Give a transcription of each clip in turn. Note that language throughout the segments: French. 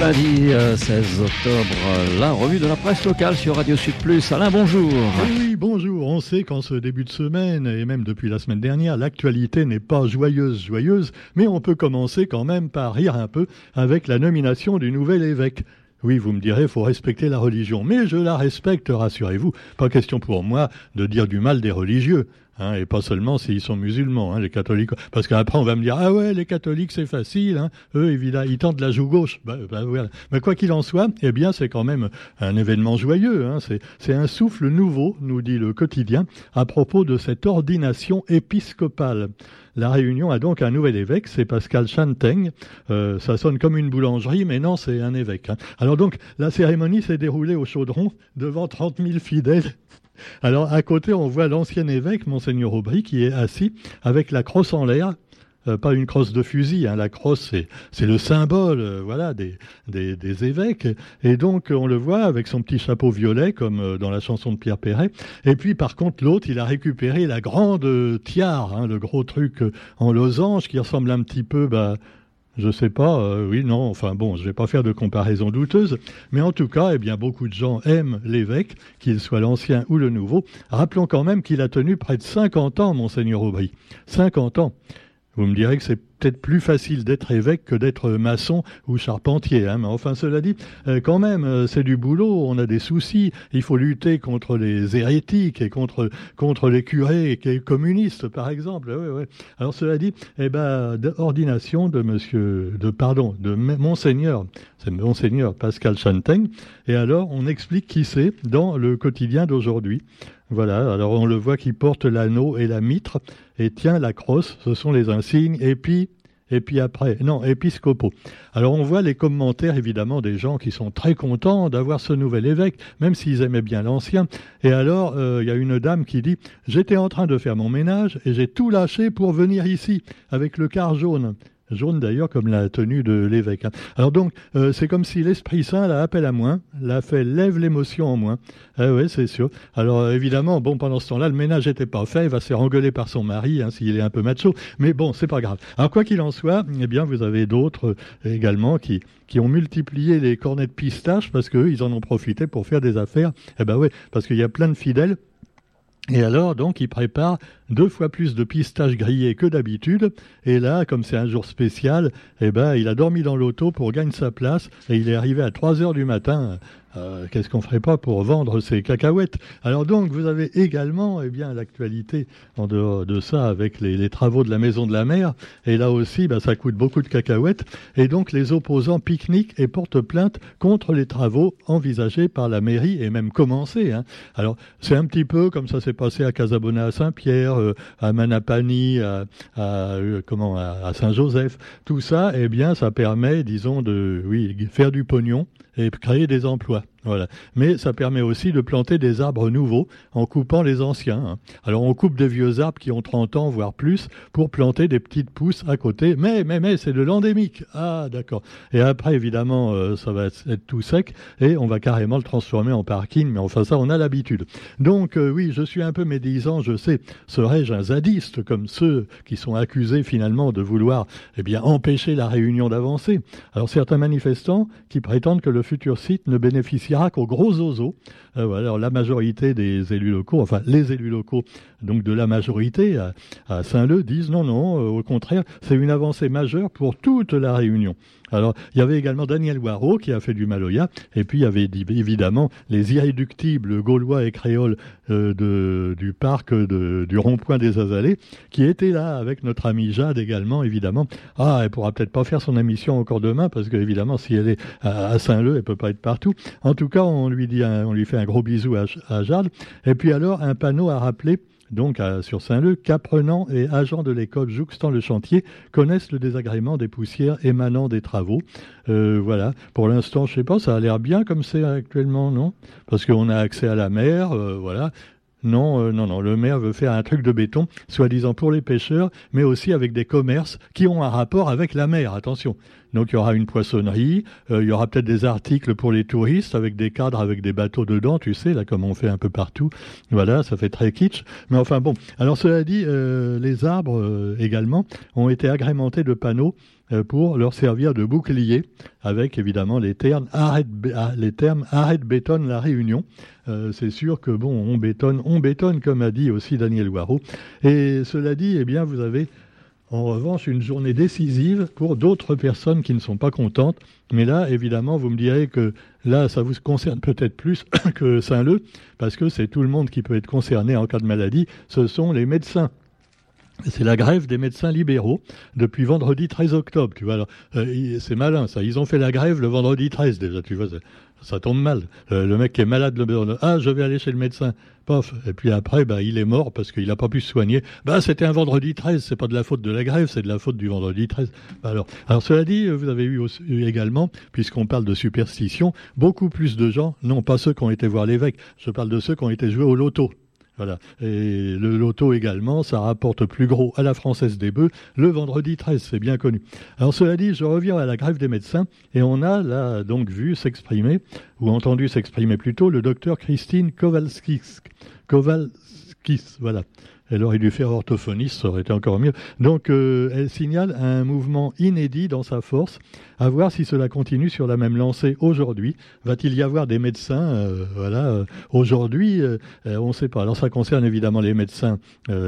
lundi 16 octobre, la revue de la presse locale sur Radio Sud Plus. Alain, bonjour. Oui, bonjour. On sait qu'en ce début de semaine, et même depuis la semaine dernière, l'actualité n'est pas joyeuse, joyeuse, mais on peut commencer quand même par rire un peu avec la nomination du nouvel évêque. Oui, vous me direz, il faut respecter la religion. Mais je la respecte, rassurez-vous. Pas question pour moi de dire du mal des religieux. Hein, et pas seulement s'ils sont musulmans, hein, les catholiques. Parce qu'après, on va me dire, ah ouais, les catholiques, c'est facile. Hein. Eux, évidemment, ils tentent la joue gauche. Bah, bah, voilà. Mais quoi qu'il en soit, eh bien, c'est quand même un événement joyeux. Hein. C'est un souffle nouveau, nous dit le quotidien, à propos de cette ordination épiscopale. La Réunion a donc un nouvel évêque, c'est Pascal Chanteng. Euh, ça sonne comme une boulangerie, mais non, c'est un évêque. Hein. Alors donc, la cérémonie s'est déroulée au Chaudron devant 30 000 fidèles alors à côté, on voit l'ancien évêque, monseigneur Aubry, qui est assis avec la crosse en l'air. Euh, pas une crosse de fusil, hein. la crosse c'est le symbole euh, voilà des, des, évêques et donc on le voit avec son petit chapeau violet comme euh, dans la chanson de Pierre Perret et puis par contre l'autre il a récupéré la grande tiare, hein, le gros truc en losange qui ressemble un petit peu bah, je sais pas, euh, oui, non, enfin bon, je vais pas faire de comparaison douteuse, mais en tout cas, eh bien, beaucoup de gens aiment l'évêque, qu'il soit l'ancien ou le nouveau. Rappelons quand même qu'il a tenu près de 50 ans, monseigneur Aubry. 50 ans. Vous me direz que c'est peut-être plus facile d'être évêque que d'être maçon ou charpentier. Hein. Mais enfin, cela dit, euh, quand même, euh, c'est du boulot, on a des soucis. Il faut lutter contre les hérétiques et contre, contre les curés communistes, par exemple. Alors, cela dit, eh ben, ordination de monsieur, de, pardon, de monseigneur, c'est monseigneur Pascal Chanteng. Et alors, on explique qui c'est dans le quotidien d'aujourd'hui. Voilà, alors on le voit qui porte l'anneau et la mitre et tient la crosse, ce sont les insignes, et puis et puis après, non, épiscopaux. Alors on voit les commentaires évidemment des gens qui sont très contents d'avoir ce nouvel évêque, même s'ils aimaient bien l'ancien. Et alors euh, il y a une dame qui dit j'étais en train de faire mon ménage et j'ai tout lâché pour venir ici avec le car jaune jaune d'ailleurs comme la tenue de l'évêque. Hein. Alors donc, euh, c'est comme si l'Esprit Saint la appelle à moins, l'a fait lève l'émotion en moins. Ah oui, c'est sûr. Alors évidemment, bon, pendant ce temps-là, le ménage n'était pas fait, il va se faire par son mari, hein, s'il est un peu macho, mais bon, c'est pas grave. Alors quoi qu'il en soit, eh bien, vous avez d'autres euh, également qui, qui ont multiplié les cornets de pistache parce qu'eux, ils en ont profité pour faire des affaires. Eh ben oui, parce qu'il y a plein de fidèles et alors, donc, il prépare deux fois plus de pistaches grillées que d'habitude. Et là, comme c'est un jour spécial, eh ben, il a dormi dans l'auto pour gagner sa place. Et il est arrivé à 3 heures du matin euh, qu'est-ce qu'on ferait pas pour vendre ces cacahuètes? Alors donc, vous avez également eh bien, l'actualité en dehors de ça avec les, travaux de la Maison de la Mer. Et là aussi, bah, ça coûte beaucoup de cacahuètes. Et donc, les opposants pique-niquent et portent plainte contre les travaux envisagés par la mairie et même commencés. Hein. Alors, c'est un petit peu comme ça s'est passé à Casabona à Saint-Pierre, euh, à Manapani, à, euh, comment, à, Saint-Joseph. Tout ça, eh bien, ça permet, disons, de oui, faire du pognon et créer des emplois. Voilà. Mais ça permet aussi de planter des arbres nouveaux en coupant les anciens. Hein. Alors on coupe des vieux arbres qui ont 30 ans, voire plus, pour planter des petites pousses à côté. Mais, mais, mais, c'est de l'endémique. Ah, d'accord. Et après, évidemment, euh, ça va être tout sec et on va carrément le transformer en parking. Mais enfin, ça, on a l'habitude. Donc, euh, oui, je suis un peu médisant, je sais. Serais-je un zadiste comme ceux qui sont accusés finalement de vouloir, eh bien, empêcher la réunion d'avancer? Alors, certains manifestants qui prétendent que le futur site ne bénéficiera qu'aux gros oiseaux. Euh, alors la majorité des élus locaux, enfin les élus locaux donc de la majorité à, Saint-Leu disent non, non, euh, au contraire, c'est une avancée majeure pour toute la Réunion. Alors, il y avait également Daniel Waro qui a fait du Maloya, et puis il y avait évidemment les irréductibles gaulois et créoles euh, du parc du rond-point des Azalées, qui étaient là avec notre amie Jade également, évidemment. Ah, elle pourra peut-être pas faire son émission encore demain, parce qu'évidemment, si elle est à, Saint-Leu, elle peut pas être partout. En tout cas, on lui dit, on lui fait un gros bisou à, Jade. Et puis alors, un panneau à rappeler donc sur Saint-Leu, qu'apprenants et agents de l'école jouxtant le chantier connaissent le désagrément des poussières émanant des travaux. Euh, voilà, pour l'instant, je sais pas, ça a l'air bien comme c'est actuellement, non? Parce qu'on a accès à la mer, euh, voilà. Non, euh, non, non, le maire veut faire un truc de béton, soi-disant pour les pêcheurs, mais aussi avec des commerces qui ont un rapport avec la mer, attention. Donc il y aura une poissonnerie, euh, il y aura peut-être des articles pour les touristes avec des cadres avec des bateaux dedans, tu sais, là comme on fait un peu partout. Voilà, ça fait très kitsch. Mais enfin bon, alors cela dit, euh, les arbres également ont été agrémentés de panneaux pour leur servir de bouclier, avec évidemment les termes arrête, ah, les termes arrête bétonne la réunion. c'est sûr que bon, on bétonne, on bétonne, comme a dit aussi Daniel Waro. Et cela dit, eh bien, vous avez en revanche une journée décisive pour d'autres personnes qui ne sont pas contentes. Mais là, évidemment, vous me direz que là, ça vous concerne peut-être plus que Saint-Leu, parce que c'est tout le monde qui peut être concerné en cas de maladie, ce sont les médecins. C'est la grève des médecins libéraux depuis vendredi 13 octobre. Tu vois, euh, c'est malin ça. Ils ont fait la grève le vendredi 13 déjà. Tu vois, ça tombe mal. Euh, le mec qui est malade, le ah, je vais aller chez le médecin. Pof. Et puis après, bah, il est mort parce qu'il n'a pas pu se soigner. Bah, c'était un vendredi 13. C'est pas de la faute de la grève, c'est de la faute du vendredi 13. Bah, alors, alors cela dit, vous avez eu également, puisqu'on parle de superstition, beaucoup plus de gens, non pas ceux qui ont été voir l'évêque. Je parle de ceux qui ont été joués au loto. Voilà. Et le loto également, ça rapporte plus gros à la Française des Bœufs le vendredi 13, c'est bien connu. Alors cela dit, je reviens à la grève des médecins et on a là donc vu s'exprimer, ou entendu s'exprimer plutôt, le docteur Christine Kowalskis. Kowalskis, voilà. Elle aurait dû faire orthophoniste, ça aurait été encore mieux. Donc, euh, elle signale un mouvement inédit dans sa force. À voir si cela continue sur la même lancée aujourd'hui. Va-t-il y avoir des médecins euh, Voilà, euh, aujourd'hui, on ne sait pas. Alors, ça concerne évidemment les médecins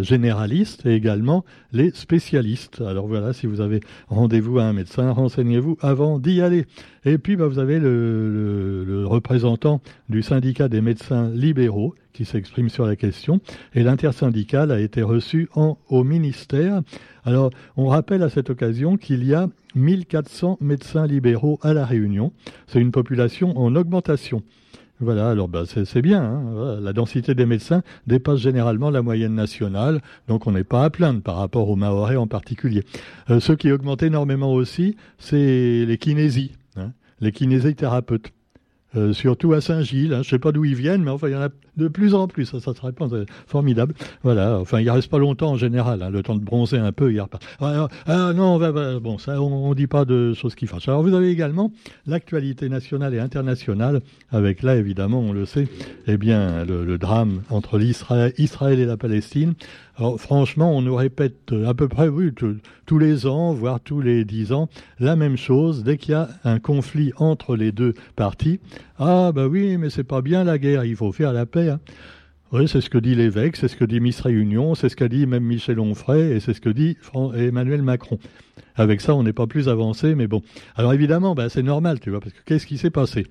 généralistes et également les spécialistes. Alors voilà, si vous avez rendez-vous à un médecin, renseignez-vous avant d'y aller. Et puis, bah, vous avez le, représentant du syndicat des médecins libéraux qui s'exprime sur la question. Et l'intersyndicale a été reçu en, au ministère. Alors, on rappelle à cette occasion qu'il y a 1400 médecins libéraux à La Réunion. C'est une population en augmentation. Voilà, alors bah, c'est bien. Hein. La densité des médecins dépasse généralement la moyenne nationale, donc on n'est pas à plaindre par rapport aux Mahorais en particulier. Euh, ce qui augmente énormément aussi, c'est les kinésies, hein, les kinésithérapeutes. Euh, surtout à Saint-Gilles. Hein. Je ne sais pas d'où ils viennent, mais enfin, il y en a de plus en plus. Ça, ça se répand, c'est formidable. Voilà. Enfin, il ne reste pas longtemps en général. Hein. Le temps de bronzer un peu, il repart. Ah, ah, non, bon, ça, on ne dit pas de choses qui fâchent. Alors, vous avez également l'actualité nationale et internationale, avec là, évidemment, on le sait, eh bien, le, drame entre Israël et la Palestine. Alors, franchement, on nous répète à peu près, tous les ans, voire tous les dix ans, la même chose. Dès qu'il y a un conflit entre les deux parties, ah, bah oui, mais c'est pas bien la guerre, il faut faire la paix. Hein. Oui, c'est ce que dit l'évêque, c'est ce que dit Miss Réunion, c'est ce qu'a dit même Michel Onfray, et c'est ce que dit Emmanuel Macron. Avec ça, on n'est pas plus avancé, mais bon. Alors évidemment, bah, c'est normal, tu vois, parce que qu'est-ce qui s'est passé?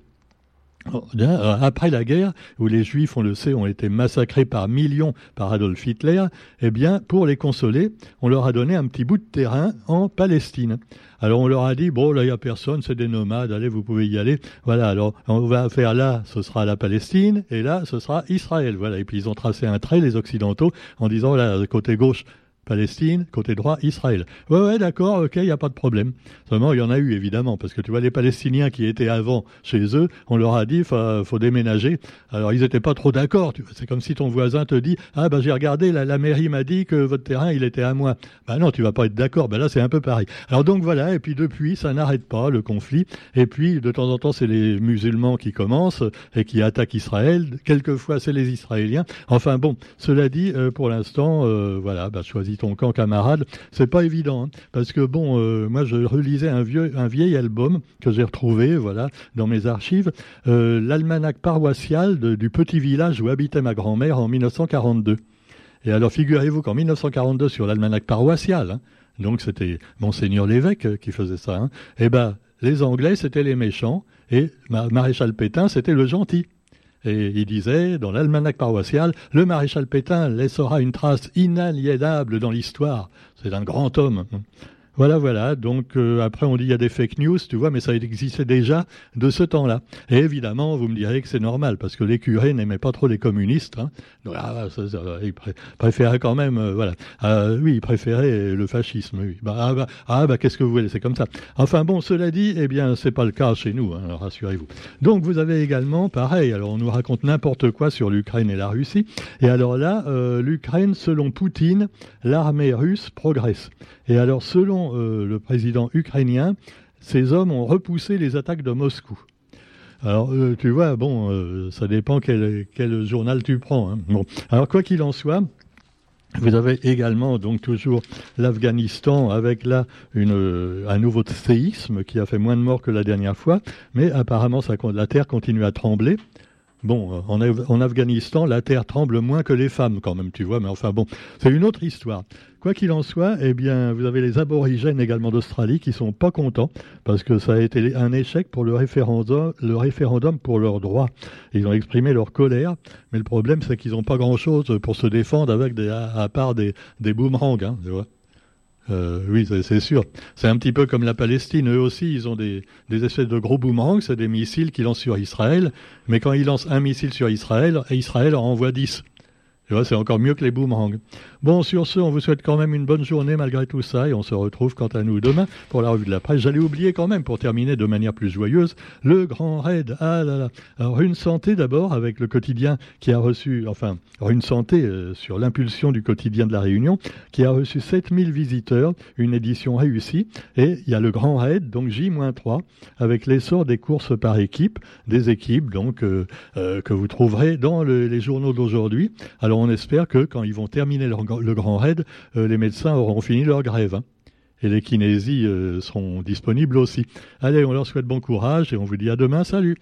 Après la guerre, où les Juifs, on le sait, ont été massacrés par millions par Adolf Hitler, eh bien, pour les consoler, on leur a donné un petit bout de terrain en Palestine. Alors on leur a dit, bon, là, il n'y a personne, c'est des nomades, allez, vous pouvez y aller. Voilà, alors on va faire là, ce sera la Palestine, et là, ce sera Israël. Voilà, et puis ils ont tracé un trait, les Occidentaux, en disant, là, côté gauche, Palestine, côté droit, Israël. Ouais, ouais, d'accord, ok, il n'y a pas de problème. Seulement, il y en a eu, évidemment, parce que tu vois, les Palestiniens qui étaient avant chez eux, on leur a dit, faut, faut déménager. Alors, ils n'étaient pas trop d'accord. C'est comme si ton voisin te dit, ah, ben, j'ai regardé, la, la mairie m'a dit que votre terrain, il était à moi. Ben non, tu vas pas être d'accord. Ben là, c'est un peu pareil. Alors, donc, voilà. Et puis, depuis, ça n'arrête pas, le conflit. Et puis, de temps en temps, c'est les musulmans qui commencent et qui attaquent Israël. Quelquefois, c'est les Israéliens. Enfin, bon, cela dit, euh, pour l'instant, euh, voilà, ben, choisis ton camp camarade, c'est pas évident. Hein. parce que bon, euh, moi je relisais un vieux, un vieil album que j'ai retrouvé, voilà, dans mes archives, euh, l'almanach paroissial du petit village où habitait ma grand-mère en 1942. Et alors figurez-vous qu'en 1942 sur l'almanach paroissial, hein, donc c'était monseigneur l'évêque qui faisait ça, hein, eh ben les Anglais c'était les méchants et maréchal Pétain c'était le gentil. Et il disait, dans l'almanach paroissial, le maréchal Pétain laissera une trace inaliénable dans l'histoire. C'est un grand homme. Voilà, voilà. Donc euh, après, on dit il y a des fake news, tu vois, mais ça existait déjà de ce temps-là. Et évidemment, vous me direz que c'est normal parce que les curés n'aimaient pas trop les communistes. Hein. Ah, ils préféraient quand même, euh, voilà. Euh, oui, ils préféraient le fascisme. Oui. Bah, ah, bah, ah, bah qu'est-ce que vous voulez C'est comme ça. Enfin bon, cela dit, eh bien, c'est pas le cas chez nous. Hein, rassurez-vous. Donc vous avez également, pareil. Alors on nous raconte n'importe quoi sur l'Ukraine et la Russie. Et alors là, l'Ukraine, selon Poutine, l'armée russe progresse. Et alors, selon euh, le président ukrainien, ces hommes ont repoussé les attaques de Moscou. Alors, euh, tu vois, bon, euh, ça dépend quel, journal tu prends. Hein. Alors, quoi qu'il en soit, Vous avez également donc toujours l'Afghanistan avec là un nouveau séisme qui a fait moins de morts que la dernière fois, mais apparemment la terre continue à trembler. Bon, en, en, Afghanistan, la terre tremble moins que les femmes quand même, tu vois, mais enfin bon, c'est une autre histoire. Quoi qu'il en soit, eh bien, vous avez les aborigènes également d'Australie qui sont pas contents parce que ça a été un échec pour le référendum, le référendum pour leurs droits. Ils ont exprimé leur colère, mais le problème c'est qu'ils n'ont pas grand-chose pour se défendre avec à, part des, des boomerangs, hein, tu vois. Euh, oui, c'est sûr. C'est un petit peu comme la Palestine. Eux aussi, ils ont des, des espèces de gros boomerangs, c'est des missiles qu'ils lancent sur Israël. Mais quand ils lancent un missile sur Israël, Israël en envoie dix. C'est encore mieux que les boomerangs. Bon, sur ce, on vous souhaite quand même une bonne journée malgré tout ça et on se retrouve quant à nous demain pour la revue de la presse. J'allais oublier quand même, pour terminer de manière plus joyeuse, le grand raid. Ah là là. Alors, une santé d'abord avec le quotidien qui a reçu, enfin, une santé euh, sur l'impulsion du quotidien de la Réunion qui a reçu 7000 visiteurs, une édition réussie. Et il y a le grand raid, donc J-3, avec l'essor des courses par équipe, des équipes donc euh, euh, que vous trouverez dans les journaux d'aujourd'hui. Alors on espère que quand ils vont terminer leur le grand raid, euh, les médecins auront fini leur grève. Hein. Et les kinésies euh, seront disponibles aussi. Allez, on leur souhaite bon courage et on vous dit à demain. Salut